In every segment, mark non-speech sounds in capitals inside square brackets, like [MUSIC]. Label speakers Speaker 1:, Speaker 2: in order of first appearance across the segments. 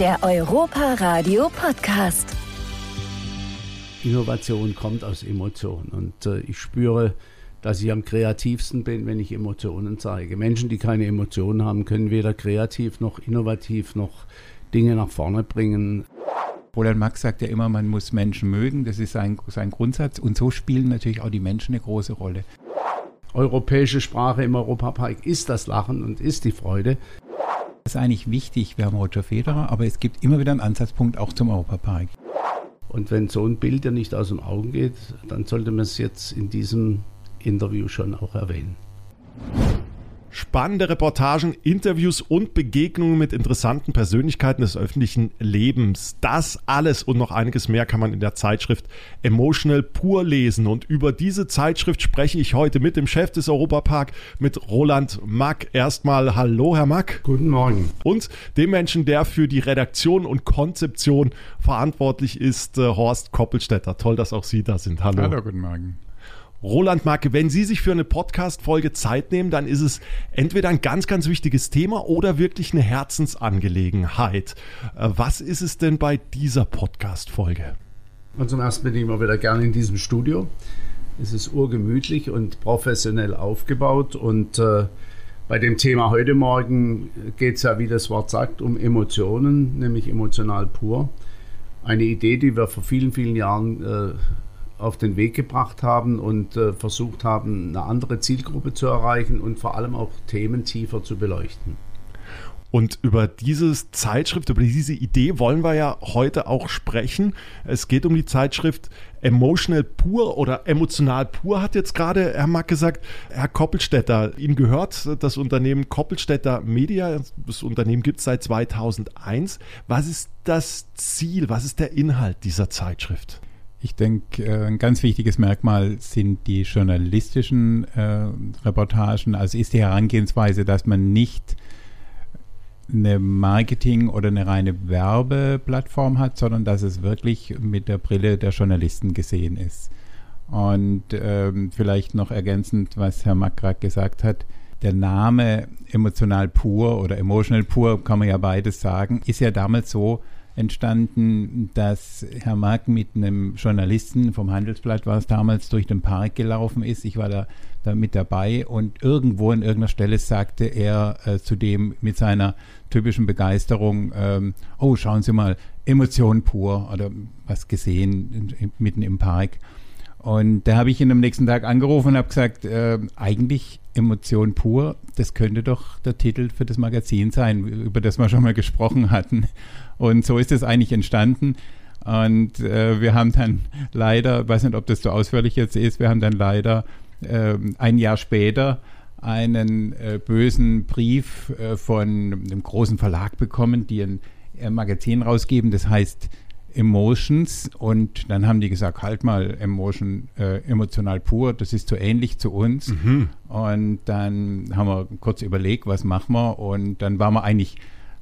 Speaker 1: Der Europa Radio Podcast.
Speaker 2: Innovation kommt aus Emotionen und äh, ich spüre, dass ich am kreativsten bin, wenn ich Emotionen zeige. Menschen, die keine Emotionen haben, können weder kreativ noch innovativ noch Dinge nach vorne bringen.
Speaker 3: Roland Max sagt ja immer, man muss Menschen mögen, das ist sein, sein Grundsatz und so spielen natürlich auch die Menschen eine große Rolle.
Speaker 2: Europäische Sprache im Europapark ist das Lachen und ist die Freude.
Speaker 3: Das ist eigentlich wichtig, wir haben Roger Federer, aber es gibt immer wieder einen Ansatzpunkt auch zum Europapark.
Speaker 2: Und wenn so ein Bild ja nicht aus dem Augen geht, dann sollte man es jetzt in diesem Interview schon auch erwähnen.
Speaker 4: Spannende Reportagen, Interviews und Begegnungen mit interessanten Persönlichkeiten des öffentlichen Lebens. Das alles und noch einiges mehr kann man in der Zeitschrift Emotional Pur lesen. Und über diese Zeitschrift spreche ich heute mit dem Chef des Europapark, mit Roland Mack. Erstmal Hallo, Herr Mack.
Speaker 2: Guten Morgen.
Speaker 4: Und dem Menschen, der für die Redaktion und Konzeption verantwortlich ist, äh, Horst Koppelstetter. Toll, dass auch Sie da sind. Hallo.
Speaker 3: Hallo, guten Morgen.
Speaker 4: Roland Marke, wenn Sie sich für eine Podcast-Folge Zeit nehmen, dann ist es entweder ein ganz, ganz wichtiges Thema oder wirklich eine Herzensangelegenheit. Äh, was ist es denn bei dieser Podcast-Folge?
Speaker 2: Und zum ersten bin ich immer wieder gerne in diesem Studio. Es ist urgemütlich und professionell aufgebaut und äh, bei dem Thema heute Morgen geht es ja, wie das Wort sagt, um Emotionen, nämlich emotional pur. Eine Idee, die wir vor vielen, vielen Jahren äh, auf den Weg gebracht haben und äh, versucht haben, eine andere Zielgruppe zu erreichen und vor allem auch Themen tiefer zu beleuchten.
Speaker 4: Und über diese Zeitschrift, über diese Idee wollen wir ja heute auch sprechen. Es geht um die Zeitschrift Emotional Pur oder Emotional Pur, hat jetzt gerade Herr Mack gesagt. Herr Koppelstädter, Ihnen gehört das Unternehmen Koppelstädter Media. Das Unternehmen gibt es seit 2001. Was ist das Ziel, was ist der Inhalt dieser Zeitschrift?
Speaker 3: Ich denke, äh, ein ganz wichtiges Merkmal sind die journalistischen äh, Reportagen. Also ist die Herangehensweise, dass man nicht eine Marketing- oder eine reine Werbeplattform hat, sondern dass es wirklich mit der Brille der Journalisten gesehen ist. Und ähm, vielleicht noch ergänzend, was Herr Mack gerade gesagt hat, der Name emotional pur oder emotional pur, kann man ja beides sagen, ist ja damals so entstanden, dass Herr Mark mit einem Journalisten vom Handelsblatt war es damals durch den Park gelaufen ist. Ich war da, da mit dabei und irgendwo an irgendeiner Stelle sagte er äh, zu dem mit seiner typischen Begeisterung, ähm, oh, schauen Sie mal, Emotion pur oder was gesehen mitten im Park. Und da habe ich ihn am nächsten Tag angerufen und habe gesagt, äh, eigentlich Emotion pur, das könnte doch der Titel für das Magazin sein, über das wir schon mal gesprochen hatten. Und so ist es eigentlich entstanden. Und äh, wir haben dann leider, weiß nicht, ob das so ausführlich jetzt ist, wir haben dann leider äh, ein Jahr später einen äh, bösen Brief äh, von einem großen Verlag bekommen, die ein, ein Magazin rausgeben, das heißt Emotions und dann haben die gesagt, halt mal, Emotion, äh, emotional pur, das ist so ähnlich zu uns. Mhm. Und dann haben wir kurz überlegt, was machen wir und dann waren wir eigentlich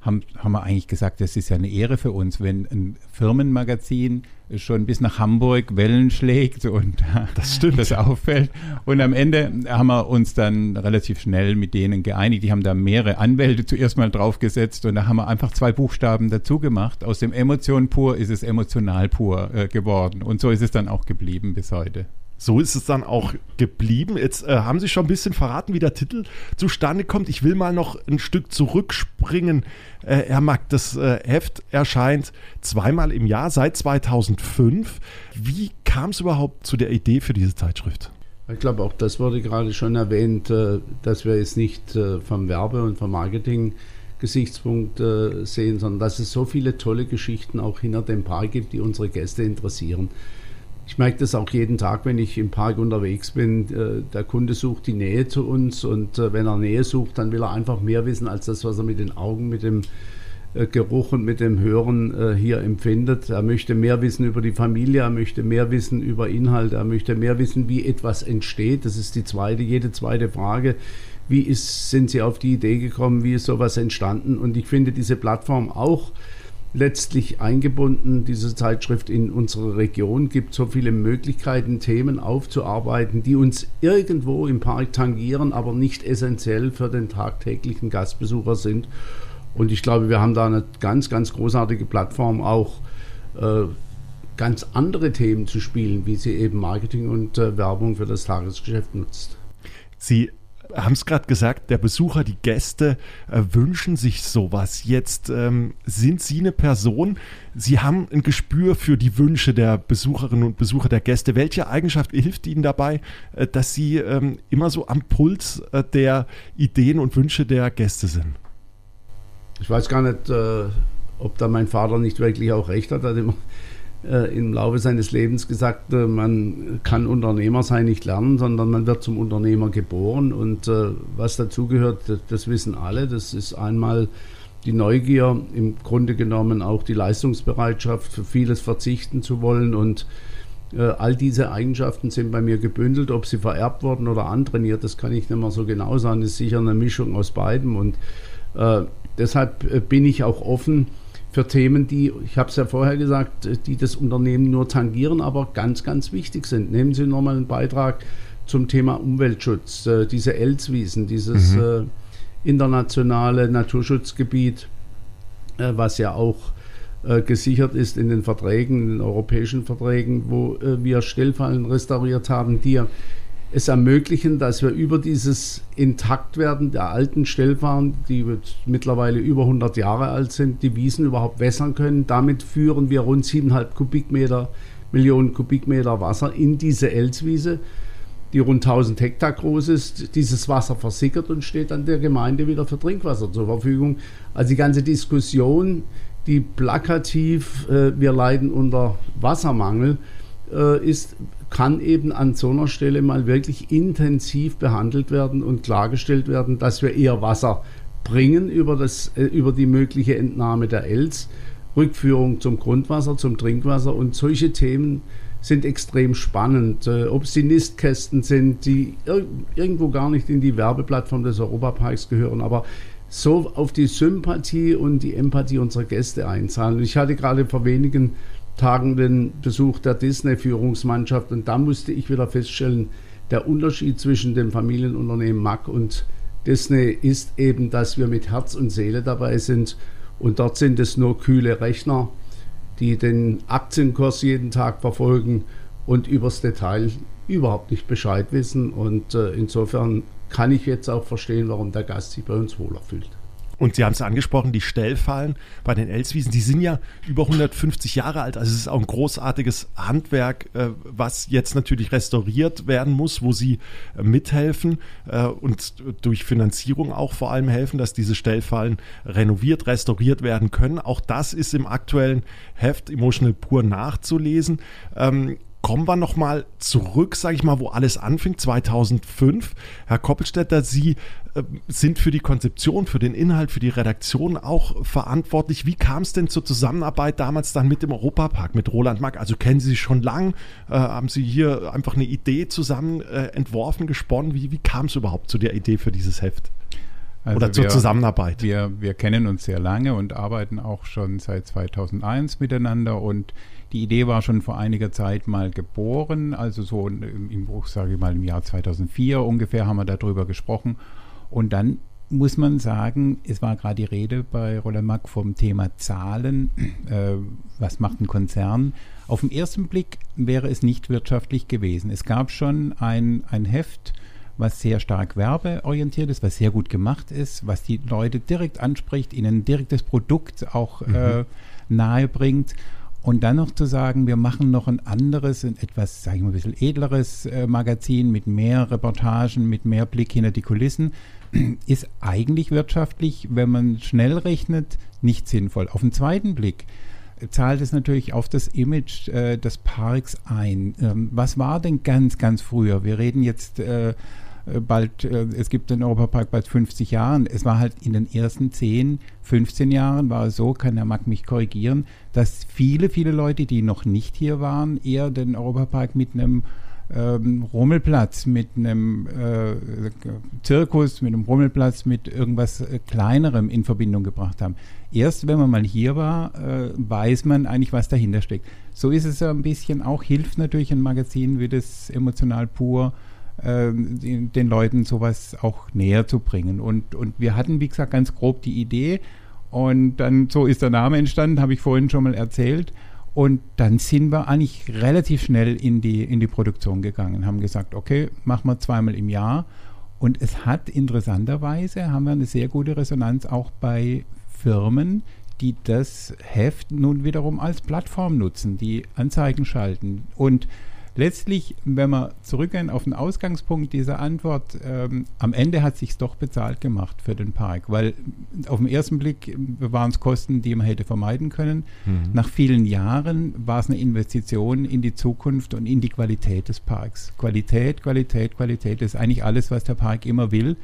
Speaker 3: haben, haben wir eigentlich gesagt, das ist ja eine Ehre für uns, wenn ein Firmenmagazin schon bis nach Hamburg Wellen schlägt und [LAUGHS] das, das auffällt. Und am Ende haben wir uns dann relativ schnell mit denen geeinigt. Die haben da mehrere Anwälte zuerst mal draufgesetzt und da haben wir einfach zwei Buchstaben dazu gemacht. Aus dem Emotion pur ist es emotional pur äh, geworden. Und so ist es dann auch geblieben bis heute.
Speaker 4: So ist es dann auch geblieben. Jetzt äh, haben Sie schon ein bisschen verraten, wie der Titel zustande kommt. Ich will mal noch ein Stück zurückspringen. Äh, Herr Mack, das äh, Heft erscheint zweimal im Jahr seit 2005. Wie kam es überhaupt zu der Idee für diese Zeitschrift?
Speaker 2: Ich glaube, auch das wurde gerade schon erwähnt, äh, dass wir jetzt nicht äh, vom Werbe- und vom Marketing-Gesichtspunkt äh, sehen, sondern dass es so viele tolle Geschichten auch hinter dem Paar gibt, die unsere Gäste interessieren. Ich merke das auch jeden Tag, wenn ich im Park unterwegs bin. Äh, der Kunde sucht die Nähe zu uns und äh, wenn er Nähe sucht, dann will er einfach mehr wissen als das, was er mit den Augen, mit dem äh, Geruch und mit dem Hören hier empfindet. Er möchte mehr wissen über die Familie, er möchte mehr wissen über Inhalt, er möchte mehr wissen, wie etwas entsteht. Das ist die zweite, jede zweite Frage. Wie ist, sind Sie auf die Idee gekommen? Wie ist sowas entstanden? Und ich finde diese Plattform auch letztlich eingebunden, diese Zeitschrift in unsere Region, gibt so viele Möglichkeiten, Themen aufzuarbeiten, die uns irgendwo im Park tangieren, aber nicht essentiell für den tagtäglichen Gastbesucher sind. Und ich glaube, wir haben da eine ganz, ganz großartige Plattform, auch äh, ganz andere Themen zu spielen, wie sie eben Marketing und äh, Werbung für das Tagesgeschäft nutzt.
Speaker 4: Sie haben es gerade gesagt, der Besucher, die Gäste äh, wünschen sich sowas. Jetzt ähm, sind Sie eine Person, Sie haben ein Gespür für die Wünsche der Besucherinnen und Besucher, der Gäste. Welche Eigenschaft hilft Ihnen dabei, äh, dass Sie ähm, immer so am Puls äh, der Ideen und Wünsche der Gäste sind?
Speaker 2: Ich weiß gar nicht, äh, ob da mein Vater nicht wirklich auch recht hat. Er hat immer äh, im Laufe seines Lebens gesagt, äh, man kann Unternehmer sein nicht lernen, sondern man wird zum Unternehmer geboren. Und äh, was dazugehört, das, das wissen alle. Das ist einmal die Neugier, im Grunde genommen auch die Leistungsbereitschaft, für vieles verzichten zu wollen. Und äh, all diese Eigenschaften sind bei mir gebündelt. Ob sie vererbt wurden oder antrainiert, das kann ich nicht mehr so genau sagen. Das ist sicher eine Mischung aus beidem. Und äh, deshalb bin ich auch offen für Themen, die, ich habe es ja vorher gesagt, die das Unternehmen nur tangieren, aber ganz, ganz wichtig sind. Nehmen Sie nochmal einen Beitrag zum Thema Umweltschutz, äh, diese Elswiesen, dieses mhm. äh, internationale Naturschutzgebiet, äh, was ja auch gesichert ist in den Verträgen, in den europäischen Verträgen, wo wir Stellfallen restauriert haben, die ja es ermöglichen, dass wir über dieses Intaktwerden der alten Stellfahren, die mittlerweile über 100 Jahre alt sind, die Wiesen überhaupt wässern können. Damit führen wir rund 7,5 Kubikmeter, Millionen Kubikmeter Wasser in diese Elswiese, die rund 1000 Hektar groß ist. Dieses Wasser versickert und steht dann der Gemeinde wieder für Trinkwasser zur Verfügung. Also die ganze Diskussion, die plakativ, äh, wir leiden unter Wassermangel, äh, ist kann eben an so einer Stelle mal wirklich intensiv behandelt werden und klargestellt werden, dass wir eher Wasser bringen über, das, äh, über die mögliche Entnahme der Els, Rückführung zum Grundwasser, zum Trinkwasser und solche Themen sind extrem spannend. Äh, ob es die Nistkästen sind, die ir irgendwo gar nicht in die Werbeplattform des Europaparks gehören, aber so auf die Sympathie und die Empathie unserer Gäste einzahlen. Ich hatte gerade vor wenigen Tagen den Besuch der Disney-Führungsmannschaft. Und da musste ich wieder feststellen, der Unterschied zwischen dem Familienunternehmen Mack und Disney ist eben, dass wir mit Herz und Seele dabei sind. Und dort sind es nur kühle Rechner, die den Aktienkurs jeden Tag verfolgen und übers Detail überhaupt nicht Bescheid wissen. Und äh, insofern kann ich jetzt auch verstehen, warum der Gast sich bei uns wohler fühlt.
Speaker 4: Und Sie haben es angesprochen, die Stellfallen bei den Elswiesen, die sind ja über 150 Jahre alt. Also es ist auch ein großartiges Handwerk, äh, was jetzt natürlich restauriert werden muss, wo Sie äh, mithelfen äh, und durch Finanzierung auch vor allem helfen, dass diese Stellfallen renoviert, restauriert werden können. Auch das ist im aktuellen Heft Emotional Pur nachzulesen. Kommen wir nochmal zurück, sage ich mal, wo alles anfing, 2005. Herr Koppelstädter, Sie äh, sind für die Konzeption, für den Inhalt, für die Redaktion auch verantwortlich. Wie kam es denn zur Zusammenarbeit damals dann mit dem Europapark, mit Roland Mack? Also kennen Sie sich schon lang? Äh, haben Sie hier einfach eine Idee zusammen äh, entworfen, gesponnen? Wie, wie kam es überhaupt zu der Idee für dieses Heft? Also Oder zur
Speaker 3: wir,
Speaker 4: Zusammenarbeit?
Speaker 3: Wir, wir kennen uns sehr lange und arbeiten auch schon seit 2001 miteinander und die Idee war schon vor einiger Zeit mal geboren, also so im, im Bruch, sage ich mal, im Jahr 2004 ungefähr haben wir darüber gesprochen. Und dann muss man sagen, es war gerade die Rede bei Roland Mack vom Thema Zahlen. Äh, was macht ein Konzern? Auf den ersten Blick wäre es nicht wirtschaftlich gewesen. Es gab schon ein, ein Heft, was sehr stark werbeorientiert ist, was sehr gut gemacht ist, was die Leute direkt anspricht, ihnen direkt das Produkt auch mhm. äh, nahe bringt. Und dann noch zu sagen, wir machen noch ein anderes, ein etwas, sage ich mal, ein bisschen edleres äh, Magazin mit mehr Reportagen, mit mehr Blick hinter die Kulissen, [CLEARS THROAT] ist eigentlich wirtschaftlich, wenn man schnell rechnet, nicht sinnvoll. Auf den zweiten Blick äh, zahlt es natürlich auf das Image äh, des Parks ein. Ähm, was war denn ganz, ganz früher? Wir reden jetzt äh, bald, äh, es gibt den Europapark bald 50 Jahren. Es war halt in den ersten 10, 15 Jahren war es so, kann der Marc mich korrigieren, dass viele, viele Leute, die noch nicht hier waren, eher den Europapark mit einem ähm, Rummelplatz, mit einem äh, Zirkus, mit einem Rummelplatz, mit irgendwas äh, Kleinerem in Verbindung gebracht haben. Erst wenn man mal hier war, äh, weiß man eigentlich, was dahinter steckt. So ist es ein bisschen auch, hilft natürlich ein Magazin wie das Emotional Pur, den Leuten sowas auch näher zu bringen. Und, und wir hatten, wie gesagt, ganz grob die Idee Und dann so ist der Name entstanden, habe ich vorhin schon mal erzählt. Und dann sind wir eigentlich relativ schnell in die, in die Produktion gegangen, haben gesagt, okay, machen wir zweimal im Jahr. Und es hat interessanterweise, haben wir eine sehr gute Resonanz auch bei Firmen, die das Heft nun wiederum als Plattform nutzen, die Anzeigen schalten. Und letztlich, wenn wir zurückgehen auf den Ausgangspunkt dieser Antwort, ähm, am Ende hat es sich doch bezahlt gemacht für den Park, weil auf den ersten Blick waren es Kosten, die man hätte vermeiden können. Mhm. Nach vielen Jahren war es eine Investition in die Zukunft und in die Qualität des Parks. Qualität, Qualität, Qualität ist eigentlich alles, was der Park immer will.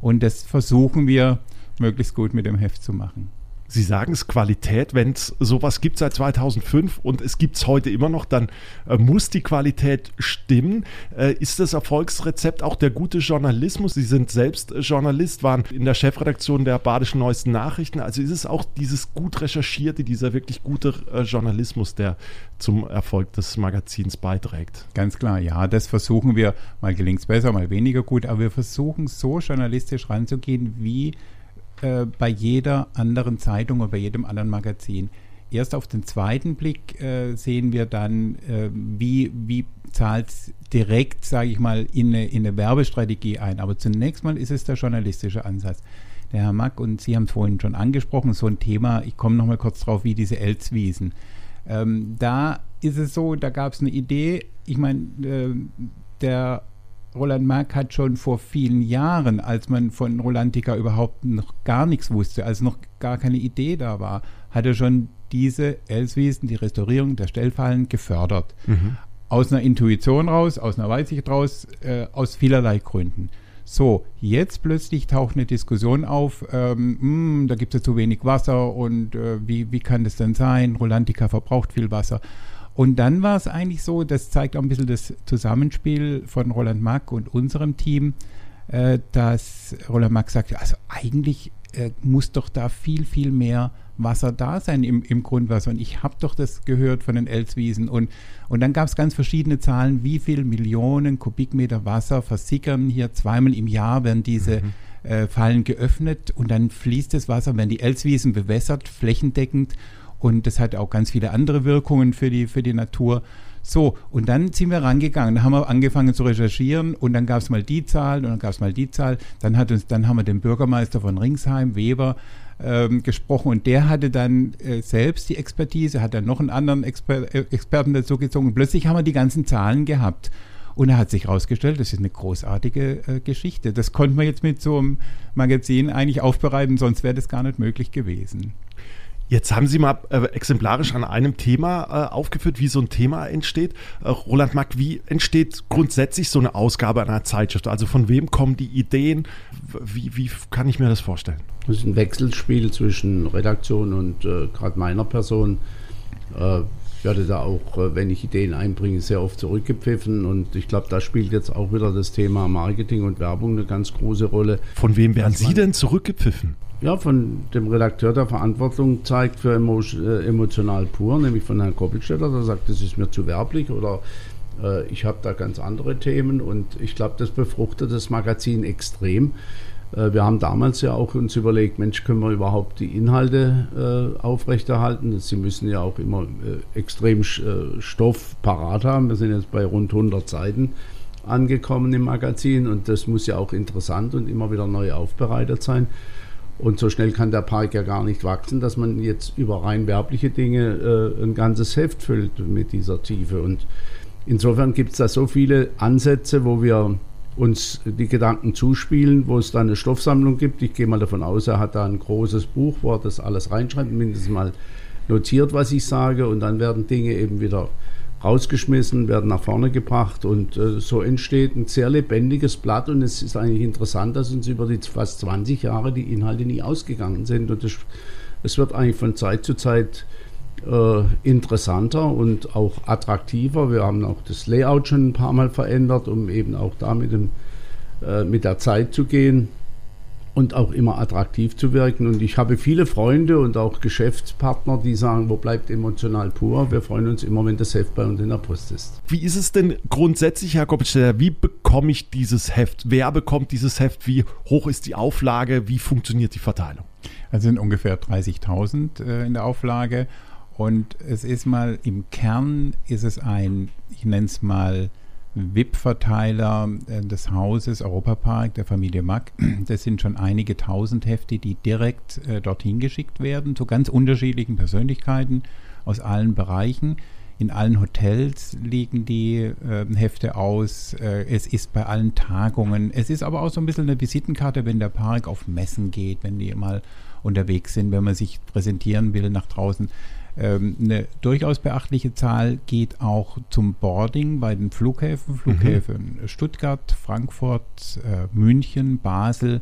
Speaker 3: Und das versuchen wir möglichst gut mit dem Heft zu machen.
Speaker 4: Sie sagen es Qualität, wenn es sowas gibt seit 2005 und es gibt es heute immer noch, dann äh, muss die Qualität stimmen. Äh, ist das Erfolgsrezept auch der gute Journalismus? Sie sind selbst äh, Journalist, waren in der Chefredaktion der Badischen Neuesten Nachrichten. Also ist es auch dieses gut recherchierte, dieser wirklich gute äh, Journalismus, der zum Erfolg des Magazins beiträgt?
Speaker 3: Ganz klar, ja, das versuchen wir. Mal gelingt es besser, mal weniger gut, aber wir versuchen so journalistisch ranzugehen, wie äh, bei jeder anderen Zeitung oder bei jedem anderen Magazin. Erst auf den zweiten Blick äh, sehen wir dann, äh, wie, wie zahlt es direkt, sage ich mal, in eine, in eine Werbestrategie ein. Aber zunächst mal ist es der journalistische Ansatz. Der Herr Mack und Sie haben es vorhin schon angesprochen, so ein Thema, ich komme nochmal kurz drauf, wie diese Elzwiesen. Ähm, da ist es so, da gab es eine Idee, ich meine, äh, der Roland Mark hat schon vor vielen Jahren, als man von Rolantica überhaupt noch gar nichts wusste, als noch gar keine Idee da war, hat er schon diese Elswiesen, die Restaurierung der Stellfallen gefördert. Mhm. Aus einer Intuition raus, aus einer Weitsicht raus, äh, aus vielerlei Gründen. So, jetzt plötzlich taucht eine Diskussion auf, ähm, mh, hm, da gibt es ja zu wenig Wasser und äh, wie, wie kann das denn sein? Rolantica verbraucht viel Wasser. Und dann war es eigentlich so, das zeigt auch ein bisschen das Zusammenspiel von Roland Mack und unserem Team, äh, dass Roland Mack sagte, also eigentlich äh, muss doch da viel, viel mehr Wasser da sein im, im Grundwasser. Und ich habe doch das gehört von den Elswiesen. Und, und dann gab es ganz verschiedene Zahlen, wie viel Millionen Kubikmeter Wasser versickern hier zweimal im Jahr, werden diese mhm. äh, Fallen geöffnet und dann fließt das Wasser, werden die Elswiesen bewässert, flächendeckend. Und das hat auch ganz viele andere Wirkungen für die, für die Natur. So, und dann sind wir rangegangen, dann haben wir angefangen zu recherchieren und dann gab es mal die Zahl und dann gab es mal die Zahl. Dann, hat uns, dann haben wir den Bürgermeister von Ringsheim, Weber, ähm, gesprochen und der hatte dann äh, selbst die Expertise, hat dann noch einen anderen Exper äh, Experten dazu gezogen und plötzlich haben wir die ganzen Zahlen gehabt. Und er hat sich herausgestellt, das ist eine großartige äh, Geschichte. Das konnten wir jetzt mit so einem Magazin eigentlich aufbereiten, sonst wäre das gar nicht möglich gewesen.
Speaker 4: Jetzt haben Sie mal äh, exemplarisch an einem Thema äh, aufgeführt, wie so ein Thema entsteht. Äh, Roland Mack, wie entsteht grundsätzlich so eine Ausgabe einer Zeitschrift? Also von wem kommen die Ideen? Wie, wie kann ich mir das vorstellen?
Speaker 2: Das ist ein Wechselspiel zwischen Redaktion und äh, gerade meiner Person. Äh, ich werde da auch, äh, wenn ich Ideen einbringe, sehr oft zurückgepfiffen und ich glaube, da spielt jetzt auch wieder das Thema Marketing und Werbung eine ganz große Rolle.
Speaker 4: Von wem werden Sie denn zurückgepfiffen?
Speaker 2: Ja, von dem Redakteur, der Verantwortung zeigt für äh, emotional pur, nämlich von Herrn Koppelstetter, der sagt, das ist mir zu werblich oder äh, ich habe da ganz andere Themen und ich glaube, das befruchtet das Magazin extrem. Äh, wir haben damals ja auch uns überlegt, Mensch, können wir überhaupt die Inhalte äh, aufrechterhalten? Sie müssen ja auch immer äh, extrem äh, Stoff parat haben. Wir sind jetzt bei rund 100 Seiten angekommen im Magazin und das muss ja auch interessant und immer wieder neu aufbereitet sein. Und so schnell kann der Park ja gar nicht wachsen, dass man jetzt über rein werbliche Dinge äh, ein ganzes Heft füllt mit dieser Tiefe. Und insofern gibt es da so viele Ansätze, wo wir uns die Gedanken zuspielen, wo es da eine Stoffsammlung gibt. Ich gehe mal davon aus, er hat da ein großes Buch, wo er das alles reinschreibt, mindestens mal notiert, was ich sage. Und dann werden Dinge eben wieder rausgeschmissen, werden nach vorne gebracht und äh, so entsteht ein sehr lebendiges Blatt und es ist eigentlich interessant, dass uns über die fast 20 Jahre die Inhalte nie ausgegangen sind und es wird eigentlich von Zeit zu Zeit äh, interessanter und auch attraktiver. Wir haben auch das Layout schon ein paar Mal verändert, um eben auch da mit, dem, äh, mit der Zeit zu gehen und auch immer attraktiv zu wirken. Und ich habe viele Freunde und auch Geschäftspartner, die sagen, wo bleibt emotional pur? Wir freuen uns immer, wenn das Heft bei uns in der Post ist.
Speaker 4: Wie ist es denn grundsätzlich, Herr Koppelsteller, wie bekomme ich dieses Heft? Wer bekommt dieses Heft? Wie hoch ist die Auflage? Wie funktioniert die Verteilung?
Speaker 3: Also sind ungefähr 30.000 äh, in der Auflage. Und es ist mal im Kern ist es ein, ich nenne es mal VIP-Verteiler äh, des Hauses Europapark der Familie Mack. Das sind schon einige tausend Hefte, die direkt äh, dorthin geschickt werden, zu ganz unterschiedlichen Persönlichkeiten aus allen Bereichen. In allen Hotels liegen die äh, Hefte aus. Äh, es ist bei allen Tagungen. Es ist aber auch so ein bisschen eine Visitenkarte, wenn der Park auf Messen geht, wenn die mal unterwegs sind, wenn man sich präsentieren will nach draußen. Ähm, eine durchaus beachtliche Zahl geht auch zum Boarding bei den Flughäfen. Flughäfen mhm. Stuttgart, Frankfurt, äh, München, Basel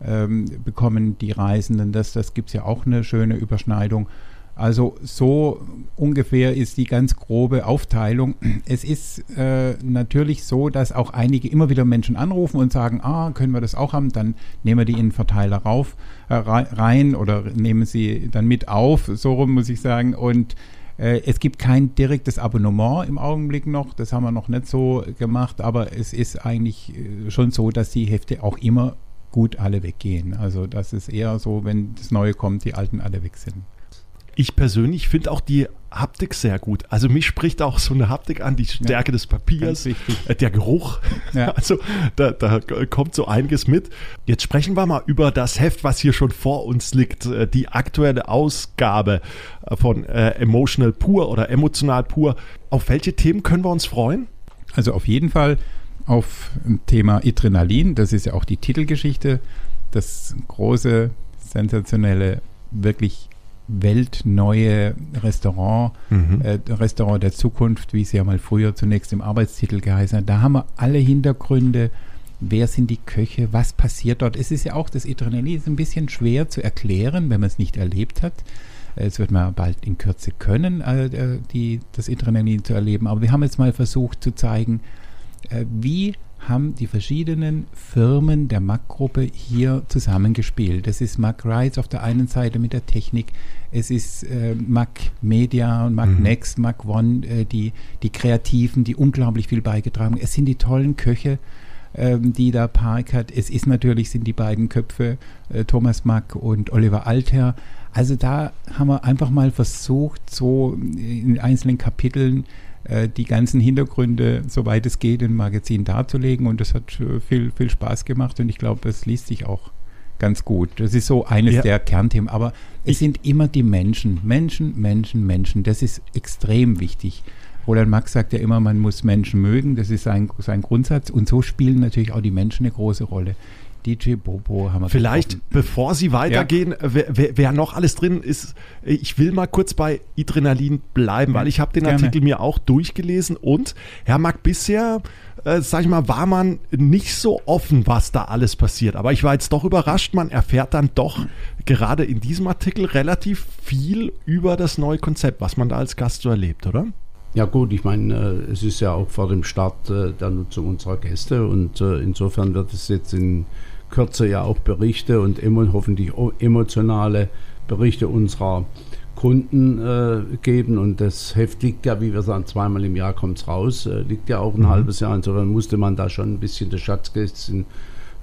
Speaker 3: ähm, bekommen die Reisenden. Das, das gibt es ja auch eine schöne Überschneidung. Also so ungefähr ist die ganz grobe Aufteilung. Es ist äh, natürlich so, dass auch einige immer wieder Menschen anrufen und sagen, ah, können wir das auch haben? Dann nehmen wir die in den Verteiler rauf, äh, rein oder nehmen sie dann mit auf, so rum muss ich sagen. Und äh, es gibt kein direktes Abonnement im Augenblick noch, das haben wir noch nicht so gemacht, aber es ist eigentlich äh, schon so, dass die Hefte auch immer gut alle weggehen. Also das ist eher so, wenn das Neue kommt, die alten alle weg sind.
Speaker 4: Ich persönlich finde auch die Haptik sehr gut. Also mich spricht auch so eine Haptik an, die Stärke ja, des Papiers, äh, der Geruch. Ja. [LAUGHS] Also da, da, kommt so einiges mit. Jetzt sprechen wir mal über das Heft, was hier schon vor uns liegt. Äh, die aktuelle Ausgabe äh, von äh, Emotional Pur oder Emotional Pur. Auf welche Themen können wir uns freuen?
Speaker 3: Also auf jeden Fall auf ein Thema Adrenalin. Das ist ja auch die Titelgeschichte. Das große, sensationelle, wirklich weltneue Restaurant, mhm. äh, Restaurant der Zukunft, wie es ja mal früher zunächst im Arbeitstitel geheißen hat. Da haben wir alle Hintergründe. Wer sind die Köche? Was passiert dort? Es ist ja auch, das Adrenalin ist ein bisschen schwer zu erklären, wenn man es nicht erlebt hat. Es wird man bald in Kürze können, äh, die, das Adrenalin zu erleben. Aber wir haben jetzt mal versucht zu zeigen, äh, wie haben die verschiedenen Firmen der Mac-Gruppe hier zusammengespielt. Das ist Mac Rights auf der einen Seite mit der Technik, es ist äh, Mac Media und Mac mhm. Next, Mac One, äh, die, die Kreativen, die unglaublich viel beigetragen haben. Es sind die tollen Köche, ähm, die da Park hat. Es ist natürlich, sind die beiden Köpfe, äh, Thomas Mack und Oliver Alter. Also da haben wir einfach mal versucht, so in einzelnen Kapiteln äh, die ganzen Hintergründe, soweit es geht, im Magazin darzulegen. Und das hat äh, viel, viel Spaß gemacht und ich glaube, es liest sich auch ganz gut. Das ist so eines ja. der Kernthemen. Aber es ich sind immer die Menschen. Menschen, Menschen, Menschen. Das ist extrem wichtig. Roland Max sagt ja immer, man muss Menschen mögen. Das ist sein, sein Grundsatz. Und so spielen natürlich auch die Menschen eine große Rolle. DJ Bobo haben wir
Speaker 4: Vielleicht, getroffen. bevor Sie weitergehen, ja. wer, wer, wer, noch alles drin ist, ich will mal kurz bei Adrenalin bleiben, ja, weil ich habe den gerne. Artikel mir auch durchgelesen und Herr Mack, bisher, äh, sag ich mal, war man nicht so offen, was da alles passiert. Aber ich war jetzt doch überrascht, man erfährt dann doch gerade in diesem Artikel relativ viel über das neue Konzept, was man da als Gast so erlebt, oder?
Speaker 2: Ja gut, ich meine, äh, es ist ja auch vor dem Start äh, der Nutzung unserer Gäste und äh, insofern wird es jetzt in Kürze ja auch Berichte und hoffentlich emotionale Berichte unserer Kunden äh, geben. Und das Heft liegt ja, wie wir sagen, zweimal im Jahr kommt es raus, äh, liegt ja auch ein mhm. halbes Jahr. Insofern musste man da schon ein bisschen das Schatzkästchen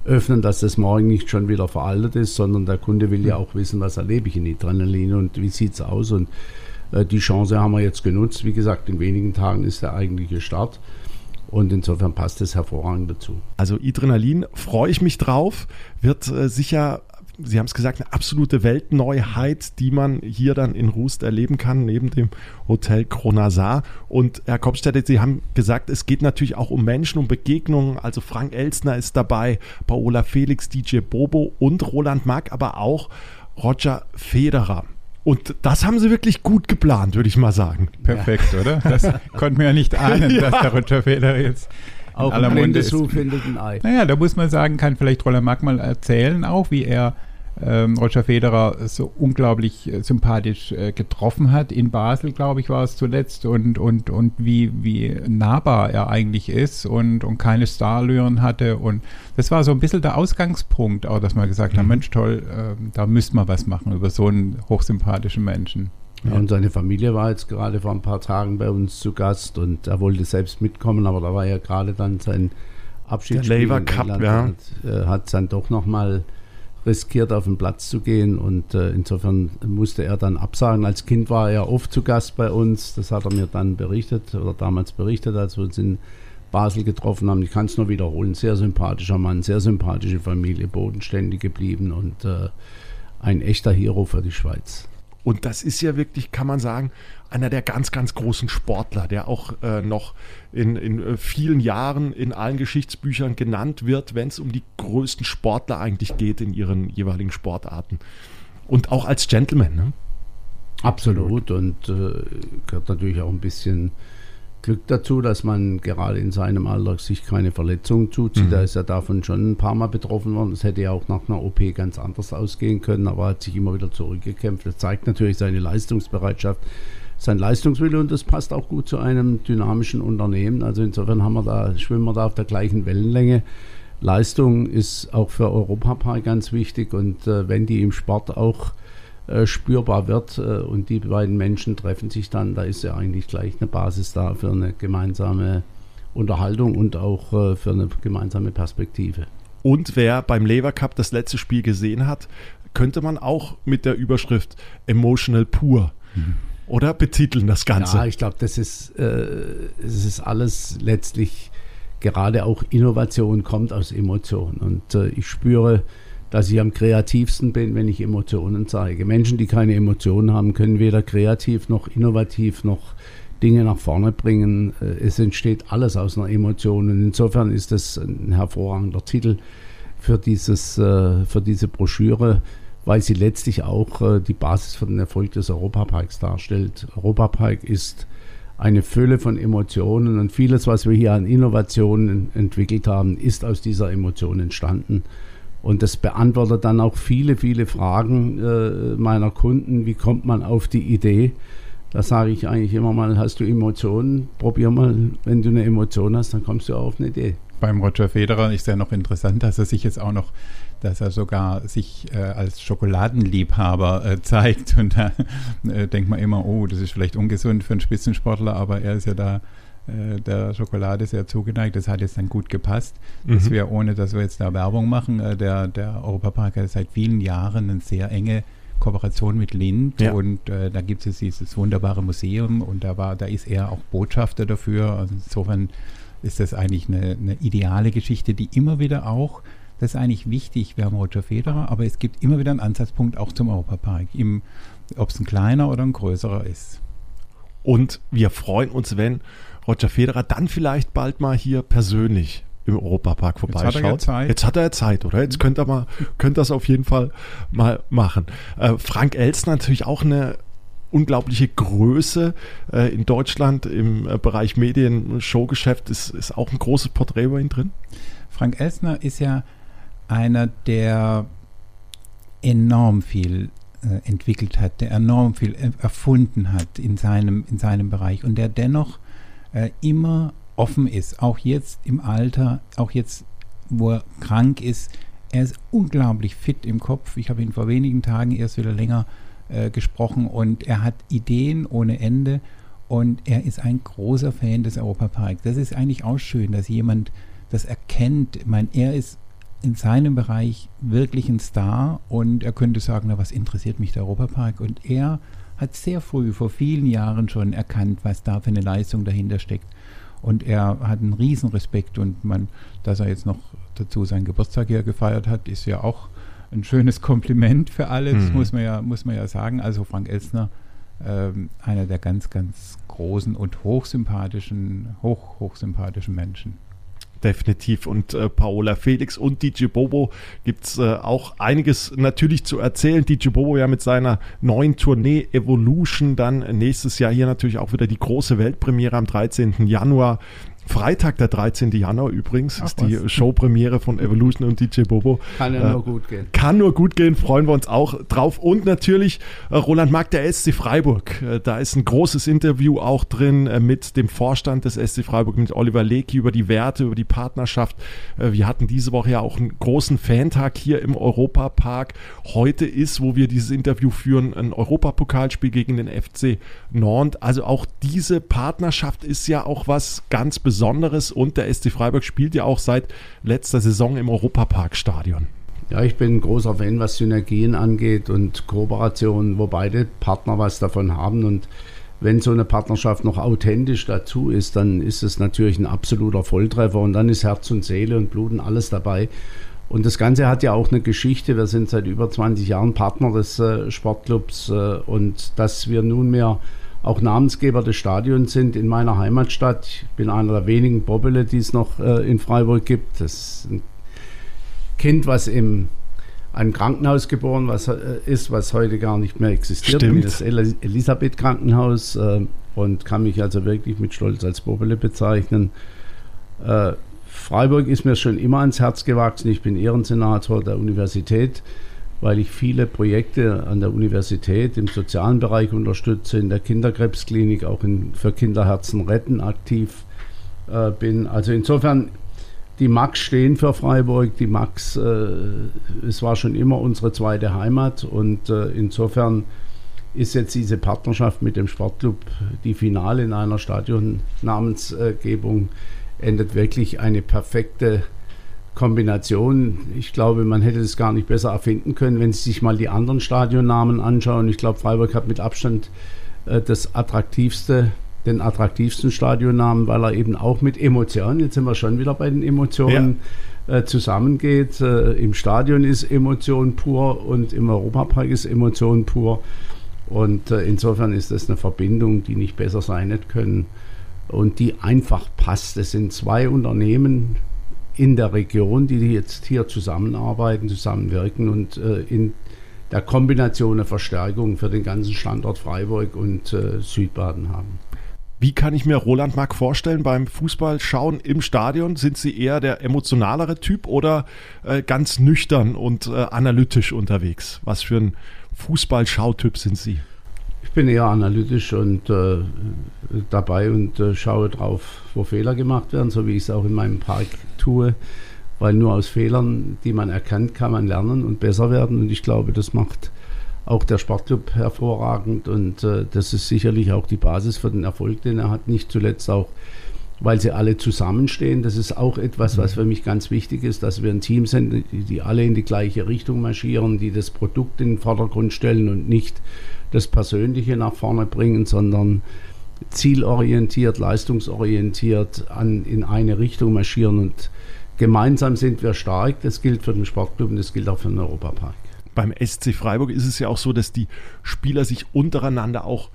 Speaker 2: öffnen, dass das morgen nicht schon wieder veraltet ist, sondern der Kunde will ja mhm. auch wissen, was erlebe ich in Adrenalin und wie sieht es aus. Und die Chance haben wir jetzt genutzt. Wie gesagt, in wenigen Tagen ist der eigentliche Start. Und insofern passt es hervorragend dazu.
Speaker 4: Also Adrenalin freue ich mich drauf. Wird äh, sicher Sie haben es gesagt, eine absolute Weltneuheit, die man hier dann in Rust erleben kann, neben dem Hotel Kronasar. Und Herr Kopfstädter, Sie haben gesagt, es geht natürlich auch um Menschen, um Begegnungen. Also Frank Elsner ist dabei, Paola Felix, DJ Bobo und Roland Mack, aber auch Roger Federer. Und das haben sie wirklich gut geplant, würde ich mal sagen.
Speaker 3: Perfekt, ja. oder? Das konnten wir ja nicht ahnen, [LAUGHS] ja. dass der Roger Federer jetzt
Speaker 2: auch aller Munde ist. findet ein Ei.
Speaker 3: Naja, da muss man sagen, kann vielleicht Roland Mack mal erzählen auch, wie er ähm, Roger Federer so unglaublich äh, sympathisch äh, getroffen hat. In Basel, glaube ich, war es zuletzt und, und, und wie, wie nahbar er eigentlich ist und, und keine Starlöhren hatte. Und das war so ein bisschen der Ausgangspunkt, auch dass man gesagt mhm. hat, Mensch, toll, äh, da müsste man was machen über so einen hochsympathischen Menschen.
Speaker 2: Ja, und seine Familie war jetzt gerade vor ein paar Tagen bei uns zu Gast und er wollte selbst mitkommen, aber da war ja gerade dann sein Abschiedsspiel.
Speaker 4: Der Labour Cup, ja.
Speaker 2: Hat, äh, hat dann doch nochmal riskiert, auf den Platz zu gehen. Und äh, insofern musste er dann absagen. Als Kind war er oft zu Gast bei uns. Das hat er mir dann berichtet oder damals berichtet, als wir uns in Basel getroffen haben. Ich kann es nur wiederholen. Sehr sympathischer Mann, sehr sympathische Familie, bodenständig geblieben und äh, ein echter Hero für die Schweiz.
Speaker 4: Und das ist ja wirklich, kann man sagen, einer der ganz, ganz großen Sportler, der auch äh, noch in, in äh, vielen Jahren in allen Geschichtsbüchern genannt wird, wenn es um die größten Sportler eigentlich geht in ihren jeweiligen Sportarten. Und auch als Gentleman. Ne?
Speaker 2: Absolut und äh, gehört natürlich auch ein bisschen Glück dazu, dass man gerade in seinem Alter sich keine Verletzungen zuzieht. Mhm. Da ist er davon schon ein paar Mal betroffen worden. Das hätte ja auch nach einer OP ganz anders ausgehen können, aber er hat sich immer wieder zurückgekämpft. Das zeigt natürlich seine Leistungsbereitschaft, sein Leistungswille und das passt auch gut zu einem dynamischen Unternehmen. Also insofern haben wir da, schwimmen wir da auf der gleichen Wellenlänge. Leistung ist auch für Europapark ganz wichtig und äh, wenn die im Sport auch äh, spürbar wird äh, und die beiden Menschen treffen sich dann, da ist ja eigentlich gleich eine Basis da für eine gemeinsame Unterhaltung und auch äh, für eine gemeinsame Perspektive.
Speaker 4: Und wer beim Lever Cup das letzte Spiel gesehen hat, könnte man auch mit der Überschrift Emotional Pur mhm. oder betiteln das Ganze.
Speaker 2: Ja, ich glaube, das ist, das ist alles letztlich gerade auch Innovation kommt aus Emotionen. Und ich spüre, dass ich am kreativsten bin, wenn ich Emotionen zeige. Menschen, die keine Emotionen haben, können weder kreativ noch innovativ noch Dinge nach vorne bringen. Äh, es entsteht alles aus einer Emotion und insofern ist das ein hervorragender Titel für, dieses, äh, für diese Broschüre, weil sie letztlich auch äh, die Basis für den Erfolg des Europaparks darstellt. Europapark ist eine Fülle von Emotionen und vieles, was wir hier an Innovationen entwickelt haben, ist aus dieser Emotion entstanden. Und das beantwortet dann auch viele, viele Fragen äh, meiner Kunden. Wie kommt man auf die Idee? Da sage ich eigentlich immer mal, hast du Emotionen? Probier mal, wenn du eine Emotion hast, dann kommst du auf eine Idee.
Speaker 3: Beim Roger Federer ist ja noch interessant, dass er sich jetzt auch noch, dass er sogar sich äh, als Schokoladenliebhaber äh, zeigt. Und da äh, denkt man immer, oh, das ist vielleicht ungesund für einen Spitzensportler, aber er ist ja da äh, der Schokolade sehr zugeneigt. Das hat jetzt dann gut gepasst, mhm. dass wir, ohne dass wir jetzt da Werbung machen, äh, der, der Europapark hat seit vielen Jahren eine sehr enge Kooperation mit Lind ja. und äh, da gibt es dieses wunderbare Museum und da war, da ist er auch Botschafter dafür. Also insofern ist das eigentlich eine, eine, ideale Geschichte, die immer wieder auch, das ist eigentlich wichtig, wir haben Roger Federer, aber es gibt immer wieder einen Ansatzpunkt auch zum Europapark, ob es ein kleiner oder ein größerer ist.
Speaker 4: Und wir freuen uns, wenn Roger Federer dann vielleicht bald mal hier persönlich im Europapark vorbeischaut. Jetzt hat er ja Zeit. Jetzt hat er ja Zeit, oder? Jetzt könnte er mal, könnte das auf jeden Fall mal machen. Äh, Frank Elstner natürlich auch eine unglaubliche Größe äh, in Deutschland im äh, Bereich Medien, Showgeschäft. Ist, ist auch ein großes Porträt über ihn drin?
Speaker 3: Frank Elstner ist ja einer, der enorm viel äh, entwickelt hat, der enorm viel erfunden hat in seinem, in seinem Bereich und der dennoch äh, immer offen ist, auch jetzt im Alter, auch jetzt, wo er krank ist. Er ist unglaublich fit im Kopf. Ich habe ihn vor wenigen Tagen erst wieder länger äh, gesprochen und er hat Ideen ohne Ende und er ist ein großer Fan des Europaparks. Das ist eigentlich auch schön, dass jemand das erkennt. Ich meine, er ist in seinem Bereich wirklich ein Star und er könnte sagen, na, was interessiert mich der Europapark? Und er hat sehr früh, vor vielen Jahren schon erkannt, was da für eine Leistung dahinter steckt. Und er hat einen riesen Respekt und man, dass er jetzt noch dazu seinen Geburtstag hier gefeiert hat, ist ja auch ein schönes Kompliment für alle. Das mhm. muss man ja, muss man ja sagen. Also Frank Elsner, ähm, einer der ganz, ganz großen und hochsympathischen, hoch, hochsympathischen Menschen.
Speaker 4: Definitiv. Und äh, Paola Felix und DJ Bobo gibt es äh, auch einiges natürlich zu erzählen. DJ Bobo ja mit seiner neuen Tournee Evolution dann nächstes Jahr hier natürlich auch wieder die große Weltpremiere am 13. Januar Freitag, der 13. Januar übrigens, Ach, ist die? Showpremiere von Evolution und DJ Bobo.
Speaker 2: Kann ja äh, nur gut gehen.
Speaker 4: Kann nur gut gehen, freuen wir uns auch drauf. Und natürlich äh, Roland Mack, der SC Freiburg. Äh, da ist ein großes Interview auch drin äh, mit dem Vorstand des SC Freiburg, mit Oliver Lecky über die Werte, über die Partnerschaft. Äh, wir hatten diese Woche ja auch einen großen Fantag hier im Europapark. Heute ist, wo wir dieses Interview führen, ein Europapokalspiel gegen den FC Nantes. Also auch diese Partnerschaft ist ja auch was ganz Besonderes und der SC Freiburg spielt ja auch seit letzter Saison im Europaparkstadion.
Speaker 2: Ja, ich bin ein großer Fan, was Synergien angeht und Kooperationen, wo beide Partner was davon haben. Und wenn so eine Partnerschaft noch authentisch dazu ist, dann ist es natürlich ein absoluter Volltreffer und dann ist Herz und Seele und Blut und alles dabei. Und das Ganze hat ja auch eine Geschichte. Wir sind seit über 20 Jahren Partner des äh, Sportclubs äh, und dass wir nunmehr auch Namensgeber des Stadions sind in meiner Heimatstadt. Ich bin einer der wenigen Bobbele, die es noch äh, in Freiburg gibt. Das ist ein Kind, was im ein Krankenhaus geboren was äh, ist, was heute gar nicht mehr existiert,
Speaker 4: Stimmt.
Speaker 2: das Elisabeth Krankenhaus äh, und kann mich also wirklich mit Stolz als Bobbele bezeichnen. Äh, Freiburg ist mir schon immer ans Herz gewachsen. Ich bin Ehrensenator der Universität, weil ich viele Projekte an der Universität im sozialen Bereich unterstütze, in der Kinderkrebsklinik, auch in, für Kinderherzen retten aktiv äh, bin. Also insofern, die Max stehen für Freiburg. Die Max, äh, es war schon immer unsere zweite Heimat und äh, insofern ist jetzt diese Partnerschaft mit dem Sportclub die Finale in einer Stadionnamensgebung endet wirklich eine perfekte Kombination. Ich glaube, man hätte es gar nicht besser erfinden können, wenn Sie sich mal die anderen Stadionnamen anschauen. Ich glaube, Freiburg hat mit Abstand äh, das attraktivste, den attraktivsten Stadionnamen, weil er eben auch mit Emotionen, jetzt sind wir schon wieder bei den Emotionen, ja. äh, zusammengeht. Äh, Im Stadion ist Emotion pur und im Europapark ist Emotion pur. Und insofern ist das eine Verbindung, die nicht besser sein hätte können und die einfach passt. Es sind zwei Unternehmen in der Region, die jetzt hier zusammenarbeiten, zusammenwirken und äh, in der Kombination eine Verstärkung für den ganzen Standort Freiburg und äh, Südbaden haben.
Speaker 4: Wie kann ich mir Roland Mack vorstellen beim Fußballschauen im Stadion? Sind Sie eher der emotionalere Typ oder äh, ganz nüchtern und äh, analytisch unterwegs? Was für ein Fußballschautyp sind Sie?
Speaker 2: Ich bin eher analytisch und äh, dabei und äh, schaue drauf, wo Fehler gemacht werden, so wie ich es auch in meinem Park tue. Weil nur aus Fehlern, die man erkennt, kann man lernen und besser werden. Und ich glaube, das macht auch der Sportclub hervorragend. Und äh, das ist sicherlich auch die Basis für den Erfolg, den er hat. Nicht zuletzt auch, weil sie alle zusammenstehen. Das ist auch etwas, was für mich ganz wichtig ist, dass wir ein Team sind, die, die alle in die gleiche Richtung marschieren, die das Produkt in den Vordergrund stellen und nicht das Persönliche nach vorne bringen, sondern zielorientiert, leistungsorientiert an, in eine Richtung marschieren und gemeinsam sind wir stark. Das gilt für den Sportclub und das gilt auch für den Europapark.
Speaker 4: Beim SC Freiburg ist es ja auch so, dass die Spieler sich untereinander auch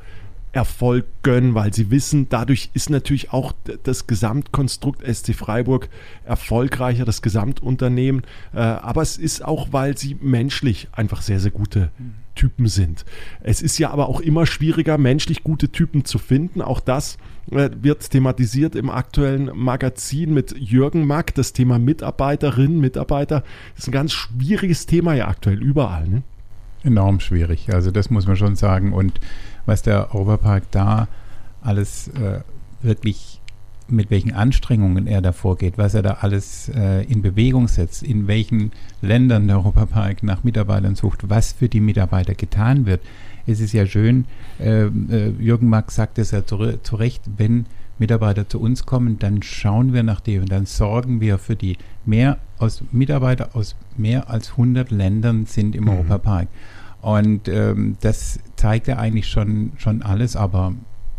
Speaker 4: Erfolg gönnen, weil sie wissen, dadurch ist natürlich auch das Gesamtkonstrukt SC Freiburg erfolgreicher, das Gesamtunternehmen. Äh, aber es ist auch, weil sie menschlich einfach sehr, sehr gute Typen sind. Es ist ja aber auch immer schwieriger, menschlich gute Typen zu finden. Auch das äh, wird thematisiert im aktuellen Magazin mit Jürgen Mack. Das Thema Mitarbeiterinnen, Mitarbeiter ist ein ganz schwieriges Thema ja aktuell überall. Ne?
Speaker 3: Enorm schwierig. Also das muss man schon sagen. Und was der Europapark da alles äh, wirklich mit welchen Anstrengungen er da vorgeht, was er da alles äh, in Bewegung setzt, in welchen Ländern der Europapark nach Mitarbeitern sucht, was für die Mitarbeiter getan wird. Es ist ja schön, äh, äh, Jürgen Max sagt es ja zu, zu, Recht, wenn Mitarbeiter zu uns kommen, dann schauen wir nach dem, dann sorgen wir für die. Mehr aus Mitarbeiter aus mehr als 100 Ländern sind im mhm. Europapark. Und ähm, das zeigt ja eigentlich schon, schon alles, aber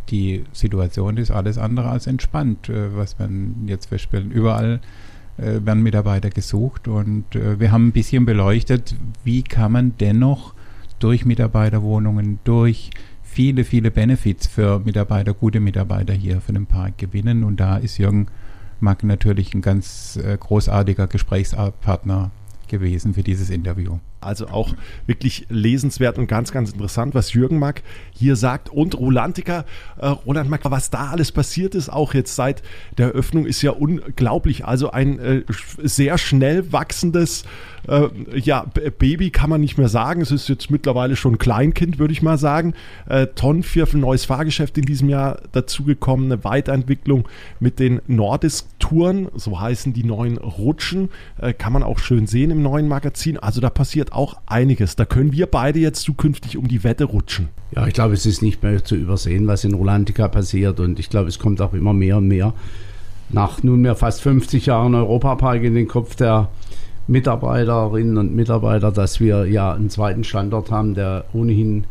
Speaker 3: die Situation ist alles andere als entspannt, äh, was man jetzt feststellen. Überall äh, werden Mitarbeiter gesucht und äh, wir haben ein bisschen beleuchtet, wie kann man dennoch durch Mitarbeiterwohnungen, durch viele, viele Benefits für Mitarbeiter, gute Mitarbeiter hier für den Park gewinnen. Und da ist Jürgen Mack natürlich ein ganz äh, großartiger Gesprächspartner gewesen für dieses Interview.
Speaker 4: Also auch wirklich lesenswert und ganz, ganz interessant, was Jürgen Mack hier sagt. Und Rolantica, äh, Roland Mack, was da alles passiert ist, auch jetzt seit der Eröffnung, ist ja unglaublich. Also ein äh, sehr schnell wachsendes äh, ja, Baby kann man nicht mehr sagen. Es ist jetzt mittlerweile schon ein Kleinkind, würde ich mal sagen. Äh, Tonnenviertel neues Fahrgeschäft in diesem Jahr dazugekommen, eine Weiterentwicklung mit den Nordisk-Touren, so heißen die neuen Rutschen. Äh, kann man auch schön sehen im neuen Magazin. Also da passiert auch einiges. Da können wir beide jetzt zukünftig um die Wette rutschen.
Speaker 2: Ja, ich glaube, es ist nicht mehr zu übersehen, was in Rolantica passiert und ich glaube, es kommt auch immer mehr und mehr nach nunmehr fast 50 Jahren Europapark in den Kopf der Mitarbeiterinnen und Mitarbeiter, dass wir ja einen zweiten Standort haben, der ohnehin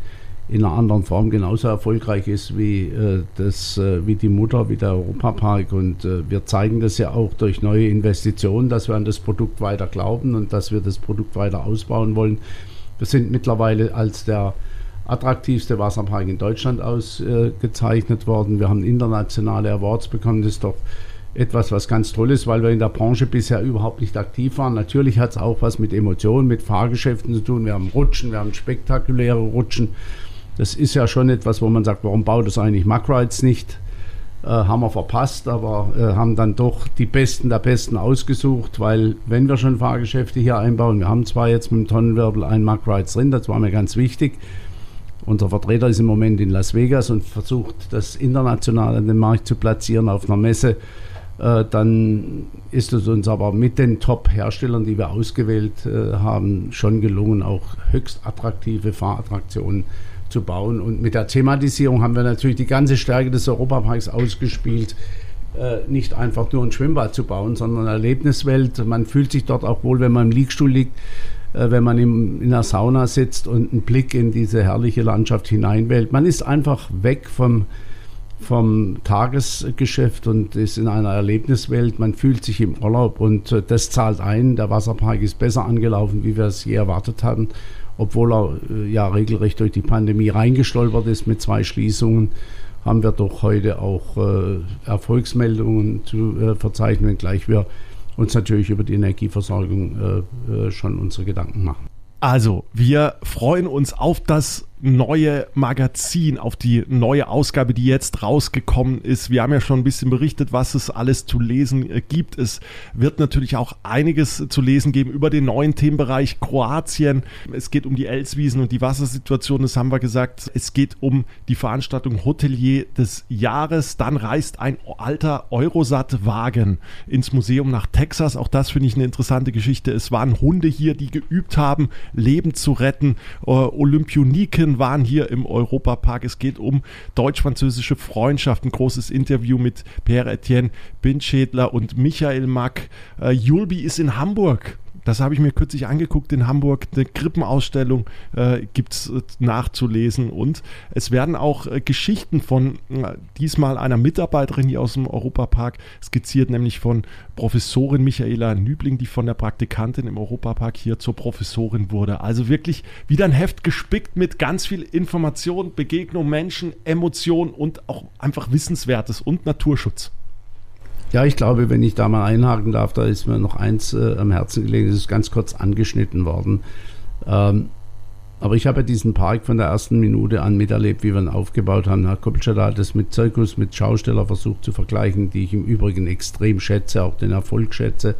Speaker 2: in einer anderen Form genauso erfolgreich ist wie, äh, das, äh, wie die Mutter, wie der Europapark. Und äh, wir zeigen das ja auch durch neue Investitionen, dass wir an das Produkt weiter glauben und dass wir das Produkt weiter ausbauen wollen. Wir sind mittlerweile als der attraktivste Wasserpark in Deutschland ausgezeichnet worden. Wir haben internationale Awards bekommen. Das ist doch etwas, was ganz toll ist, weil wir in der Branche bisher überhaupt nicht aktiv waren. Natürlich hat es auch was mit Emotionen, mit Fahrgeschäften zu tun. Wir haben Rutschen, wir haben spektakuläre Rutschen. Das ist ja schon etwas, wo man sagt, warum baut das eigentlich Mackrides nicht? Äh, haben wir verpasst, aber äh, haben dann doch die Besten der Besten ausgesucht, weil wenn wir schon Fahrgeschäfte hier einbauen, wir haben zwar jetzt mit dem Tonnenwirbel ein Mackrides drin, das war mir ganz wichtig. Unser Vertreter ist im Moment in Las Vegas und versucht, das international an den Markt zu platzieren auf einer Messe. Äh, dann ist es uns aber mit den Top-Herstellern, die wir ausgewählt äh, haben, schon gelungen, auch höchst attraktive Fahrattraktionen zu bauen. Und mit der Thematisierung haben wir natürlich die ganze Stärke des Europaparks ausgespielt. Äh, nicht einfach nur ein Schwimmbad zu bauen, sondern eine Erlebniswelt. Man fühlt sich dort auch wohl, wenn man im Liegstuhl liegt, äh, wenn man in der Sauna sitzt und einen Blick in diese herrliche Landschaft hineinwählt. Man ist einfach weg vom, vom Tagesgeschäft und ist in einer Erlebniswelt. Man fühlt sich im Urlaub und äh, das zahlt ein. Der Wasserpark ist besser angelaufen, wie wir es je erwartet hatten obwohl er äh, ja regelrecht durch die Pandemie reingestolpert ist mit zwei Schließungen, haben wir doch heute auch äh, Erfolgsmeldungen zu äh, verzeichnen, wenngleich wir uns natürlich über die Energieversorgung äh, äh, schon unsere Gedanken machen.
Speaker 4: Also, wir freuen uns auf das neue Magazin, auf die neue Ausgabe, die jetzt rausgekommen ist. Wir haben ja schon ein bisschen berichtet, was es alles zu lesen äh, gibt. Es wird natürlich auch einiges zu lesen geben über den neuen Themenbereich Kroatien. Es geht um die Elswiesen und die Wassersituation, das haben wir gesagt. Es geht um die Veranstaltung Hotelier des Jahres. Dann reist ein alter Eurosat-Wagen ins Museum nach Texas. Auch das finde ich eine interessante Geschichte. Es waren Hunde hier, die geübt haben, Leben zu retten. Äh, Olympioniken Linken waren hier im Europapark. Es geht um deutsch-französische Freundschaft. Ein großes Interview mit Pierre-Etienne Binschädler und Michael Mack. Äh, Julbi ist in Hamburg das habe ich mir kürzlich angeguckt in Hamburg. Eine Krippenausstellung äh, gibt es äh, nachzulesen. Und es werden auch äh, Geschichten von äh, diesmal einer Mitarbeiterin hier aus dem Europapark skizziert, nämlich von Professorin Michaela Nübling, die von der Praktikantin im Europapark hier zur Professorin wurde. Also wirklich wieder ein Heft gespickt mit ganz viel Information, Begegnung, Menschen, Emotion und auch einfach Wissenswertes und Naturschutz.
Speaker 2: Ja, ich glaube, wenn ich da mal einhaken darf, da ist mir noch eins äh, am Herzen gelegen, das ist ganz kurz angeschnitten worden. Ähm, aber ich habe diesen Park von der ersten Minute an miterlebt, wie wir ihn aufgebaut haben. Herr Koppelschat hat das mit Zirkus, mit Schausteller versucht zu vergleichen, die ich im Übrigen extrem schätze, auch den Erfolg schätze.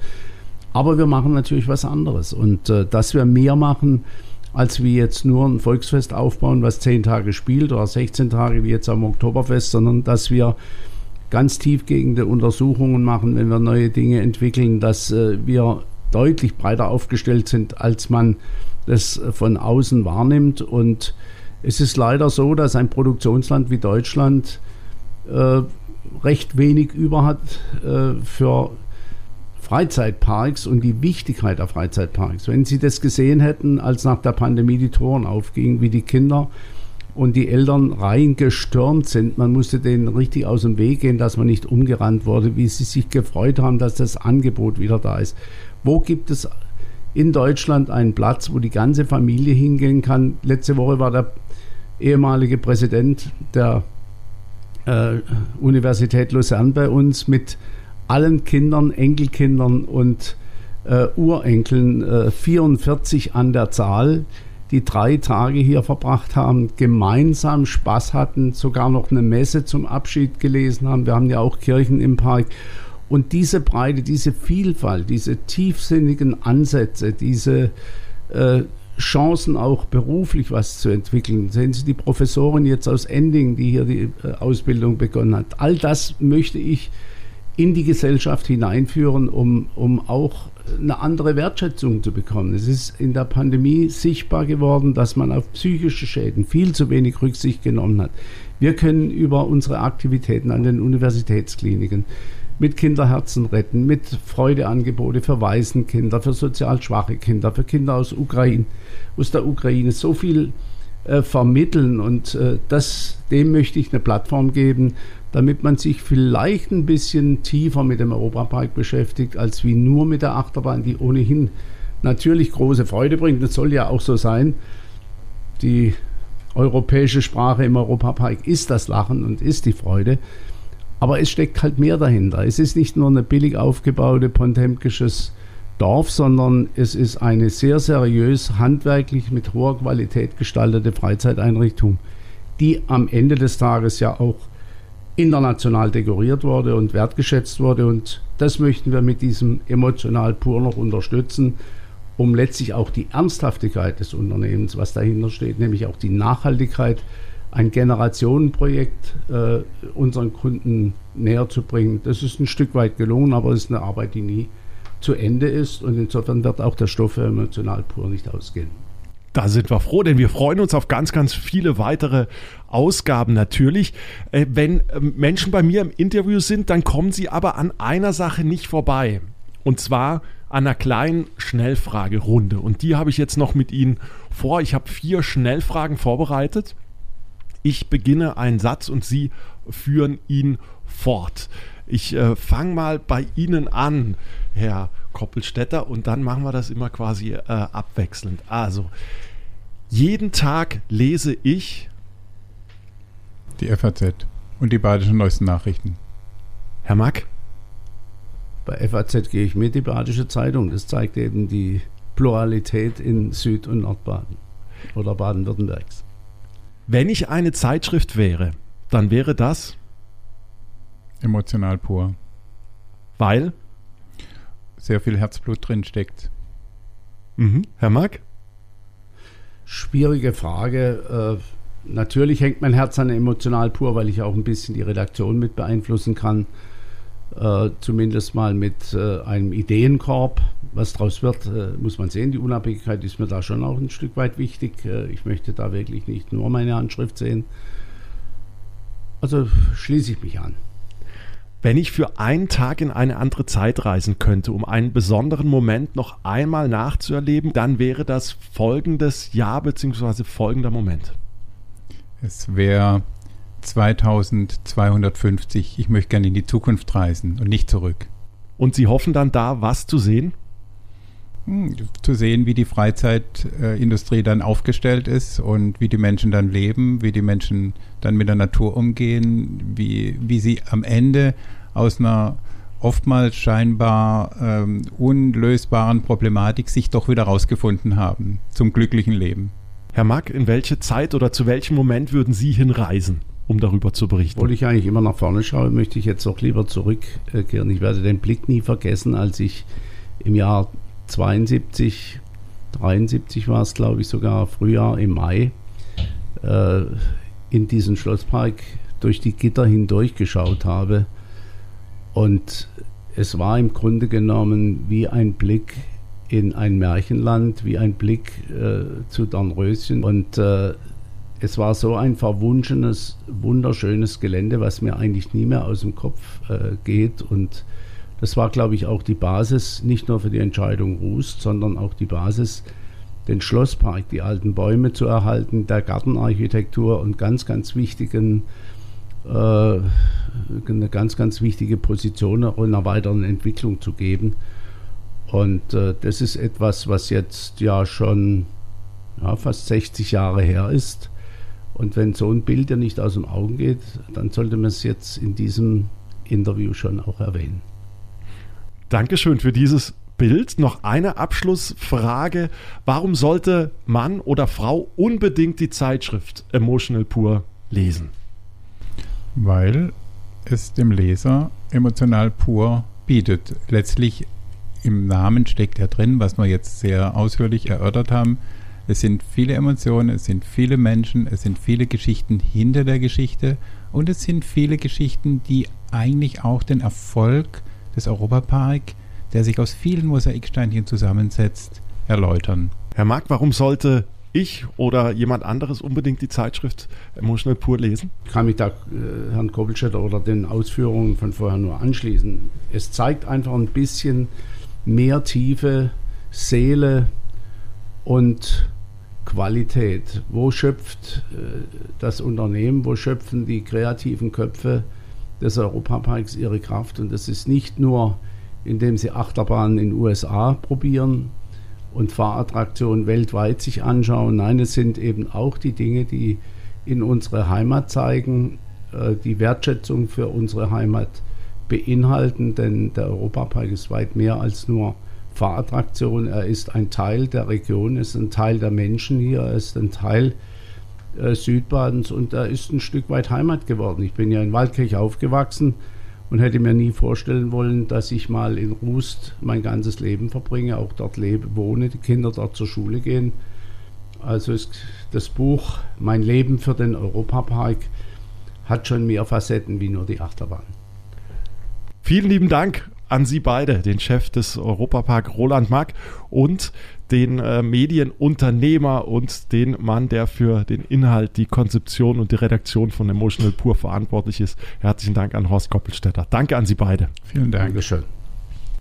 Speaker 2: Aber wir machen natürlich was anderes. Und äh, dass wir mehr machen, als wie jetzt nur ein Volksfest aufbauen, was zehn Tage spielt oder 16 Tage wie jetzt am Oktoberfest, sondern dass wir ganz tiefgehende Untersuchungen machen, wenn wir neue Dinge entwickeln, dass äh, wir deutlich breiter aufgestellt sind, als man das von außen wahrnimmt. Und es ist leider so, dass ein Produktionsland wie Deutschland äh, recht wenig über hat äh, für Freizeitparks und die Wichtigkeit der Freizeitparks. Wenn Sie das gesehen hätten, als nach der Pandemie die Toren aufgingen, wie die Kinder und die Eltern reingestürmt sind. Man musste denen richtig aus dem Weg gehen, dass man nicht umgerannt wurde, wie sie sich gefreut haben, dass das Angebot wieder da ist. Wo gibt es in Deutschland einen Platz, wo die ganze Familie hingehen kann? Letzte Woche war der ehemalige Präsident der äh, Universität Lausanne bei uns mit allen Kindern, Enkelkindern und äh, Urenkeln, äh, 44 an der Zahl die drei Tage hier verbracht haben, gemeinsam Spaß hatten, sogar noch eine Messe zum Abschied gelesen haben. Wir haben ja auch Kirchen im Park. Und diese Breite, diese Vielfalt, diese tiefsinnigen Ansätze, diese äh, Chancen auch beruflich was zu entwickeln. Sehen Sie die Professorin jetzt aus Ending, die hier die äh, Ausbildung begonnen hat. All das möchte ich in die Gesellschaft hineinführen, um, um auch eine andere Wertschätzung zu bekommen. Es ist in der Pandemie sichtbar geworden, dass man auf psychische Schäden viel zu wenig Rücksicht genommen hat. Wir können über unsere Aktivitäten an den Universitätskliniken, mit Kinderherzen retten, mit Freudeangebote für Waisenkinder, für sozial schwache Kinder, für Kinder aus Ukraine, aus der Ukraine so viel äh, vermitteln und äh, das, dem möchte ich eine Plattform geben, damit man sich vielleicht ein bisschen tiefer mit dem Europapark beschäftigt, als wie nur mit der Achterbahn, die ohnehin natürlich große Freude bringt. Das soll ja auch so sein. Die europäische Sprache im Europapark ist das Lachen und ist die Freude. Aber es steckt halt mehr dahinter. Es ist nicht nur eine billig aufgebaute pontemkisches Dorf, sondern es ist eine sehr seriös, handwerklich mit hoher Qualität gestaltete Freizeiteinrichtung, die am Ende des Tages ja auch international dekoriert wurde und wertgeschätzt wurde. Und das möchten wir mit diesem emotional pur noch unterstützen, um letztlich auch die Ernsthaftigkeit des Unternehmens, was dahinter steht, nämlich auch die Nachhaltigkeit ein Generationenprojekt äh, unseren Kunden näher zu bringen. Das ist ein Stück weit gelungen, aber es ist eine Arbeit, die nie zu Ende ist. Und insofern wird auch der Stoff emotional pur nicht ausgehen.
Speaker 4: Da sind wir froh, denn wir freuen uns auf ganz, ganz viele weitere Ausgaben natürlich. Äh, wenn äh, Menschen bei mir im Interview sind, dann kommen sie aber an einer Sache nicht vorbei. Und zwar an einer kleinen Schnellfragerunde. Und die habe ich jetzt noch mit Ihnen vor. Ich habe vier Schnellfragen vorbereitet. Ich beginne einen Satz und Sie führen ihn fort. Ich äh, fange mal bei Ihnen an, Herr Koppelstädter, und dann machen wir das immer quasi äh, abwechselnd. Also, jeden Tag lese ich
Speaker 3: die FAZ und die Badischen Neuesten Nachrichten.
Speaker 4: Herr Mack?
Speaker 2: Bei FAZ gehe ich mit, die Badische Zeitung. Das zeigt eben die Pluralität in Süd- und Nordbaden oder Baden-Württembergs.
Speaker 4: Wenn ich eine Zeitschrift wäre, dann wäre das
Speaker 3: emotional pur.
Speaker 4: Weil
Speaker 3: sehr viel Herzblut drin steckt.
Speaker 4: Mhm. Herr Mack?
Speaker 2: Schwierige Frage. Äh, natürlich hängt mein Herz an emotional pur, weil ich auch ein bisschen die Redaktion mit beeinflussen kann. Äh, zumindest mal mit äh, einem Ideenkorb. Was daraus wird, äh, muss man sehen. Die Unabhängigkeit ist mir da schon auch ein Stück weit wichtig. Äh, ich möchte da wirklich nicht nur meine Handschrift sehen. Also schließe ich mich an.
Speaker 4: Wenn ich für einen Tag in eine andere Zeit reisen könnte, um einen besonderen Moment noch einmal nachzuerleben, dann wäre das folgendes Jahr bzw. folgender Moment.
Speaker 3: Es wäre 2250. Ich möchte gerne in die Zukunft reisen und nicht zurück.
Speaker 4: Und Sie hoffen dann da, was zu sehen?
Speaker 3: Hm, zu sehen, wie die Freizeitindustrie dann aufgestellt ist und wie die Menschen dann leben, wie die Menschen dann mit der Natur umgehen, wie, wie sie am Ende aus einer oftmals scheinbar ähm, unlösbaren Problematik sich doch wieder rausgefunden haben zum glücklichen Leben.
Speaker 4: Herr Mack, in welche Zeit oder zu welchem Moment würden Sie hinreisen? um darüber zu berichten.
Speaker 2: Obwohl ich eigentlich immer nach vorne schaue, möchte ich jetzt auch lieber zurückkehren. Ich werde den Blick nie vergessen, als ich im Jahr 72, 73 war es, glaube ich, sogar Frühjahr im Mai, äh, in diesen Schlosspark durch die Gitter hindurch geschaut habe. Und es war im Grunde genommen wie ein Blick in ein Märchenland, wie ein Blick äh, zu Dornröschen. Und äh, es war so ein verwunschenes, wunderschönes Gelände, was mir eigentlich nie mehr aus dem Kopf äh, geht. Und das war, glaube ich, auch die Basis, nicht nur für die Entscheidung Rust, sondern auch die Basis, den Schlosspark, die alten Bäume zu erhalten, der Gartenarchitektur und ganz, ganz wichtigen, äh, eine ganz, ganz wichtige Position in einer weiteren Entwicklung zu geben. Und äh, das ist etwas, was jetzt ja schon ja, fast 60 Jahre her ist. Und wenn so ein Bild ja nicht aus dem Augen geht, dann sollte man es jetzt in diesem Interview schon auch erwähnen.
Speaker 4: Dankeschön für dieses Bild. Noch eine Abschlussfrage. Warum sollte Mann oder Frau unbedingt die Zeitschrift Emotional Pur lesen?
Speaker 3: Weil es dem Leser emotional pur bietet. Letztlich im Namen steckt ja drin, was wir jetzt sehr ausführlich erörtert haben, es sind viele Emotionen, es sind viele Menschen, es sind viele Geschichten hinter der Geschichte und es sind viele Geschichten, die eigentlich auch den Erfolg des Europapark, der sich aus vielen Mosaiksteinchen zusammensetzt, erläutern.
Speaker 4: Herr Mark, warum sollte ich oder jemand anderes unbedingt die Zeitschrift Emotional Pur lesen?
Speaker 2: Ich kann mich da äh, Herrn Koppelstädter oder den Ausführungen von vorher nur anschließen. Es zeigt einfach ein bisschen mehr Tiefe, Seele und Qualität. Wo schöpft äh, das Unternehmen, wo schöpfen die kreativen Köpfe des Europaparks ihre Kraft? Und das ist nicht nur, indem sie Achterbahnen in den USA probieren, und Fahrattraktionen weltweit sich anschauen. Nein, es sind eben auch die Dinge, die in unsere Heimat zeigen, äh, die Wertschätzung für unsere Heimat beinhalten, denn der Europapark ist weit mehr als nur Fahrattraktion. Er ist ein Teil der Region, ist ein Teil der Menschen hier, er ist ein Teil äh, Südbadens und er ist ein Stück weit Heimat geworden. Ich bin ja in Waldkirch aufgewachsen und hätte mir nie vorstellen wollen, dass ich mal in Rust mein ganzes Leben verbringe, auch dort lebe, wohne, die Kinder dort zur Schule gehen. Also ist das Buch Mein Leben für den Europapark hat schon mehr Facetten wie nur die Achterbahn.
Speaker 4: Vielen lieben Dank an Sie beide, den Chef des Europapark Roland Mack und den äh, Medienunternehmer und den Mann, der für den Inhalt, die Konzeption und die Redaktion von Emotional Pur verantwortlich ist. Herzlichen Dank an Horst Koppelstetter. Danke an Sie beide.
Speaker 2: Vielen Dank. Dankeschön.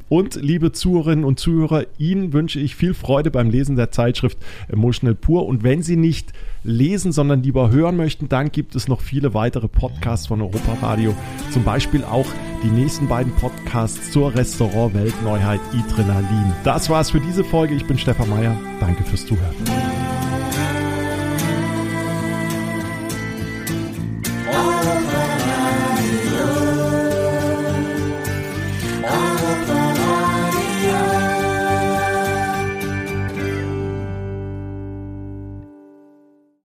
Speaker 4: Und liebe Zuhörerinnen und Zuhörer, Ihnen wünsche ich viel Freude beim Lesen der Zeitschrift Emotional Pur. Und wenn Sie nicht lesen, sondern lieber hören möchten, dann gibt es noch viele weitere Podcasts von Europa Radio. Zum Beispiel auch die nächsten beiden Podcasts zur Restaurant Weltneuheit Adrenalin. Das war's für diese Folge. Ich bin Stefan Meyer. Danke fürs Zuhören.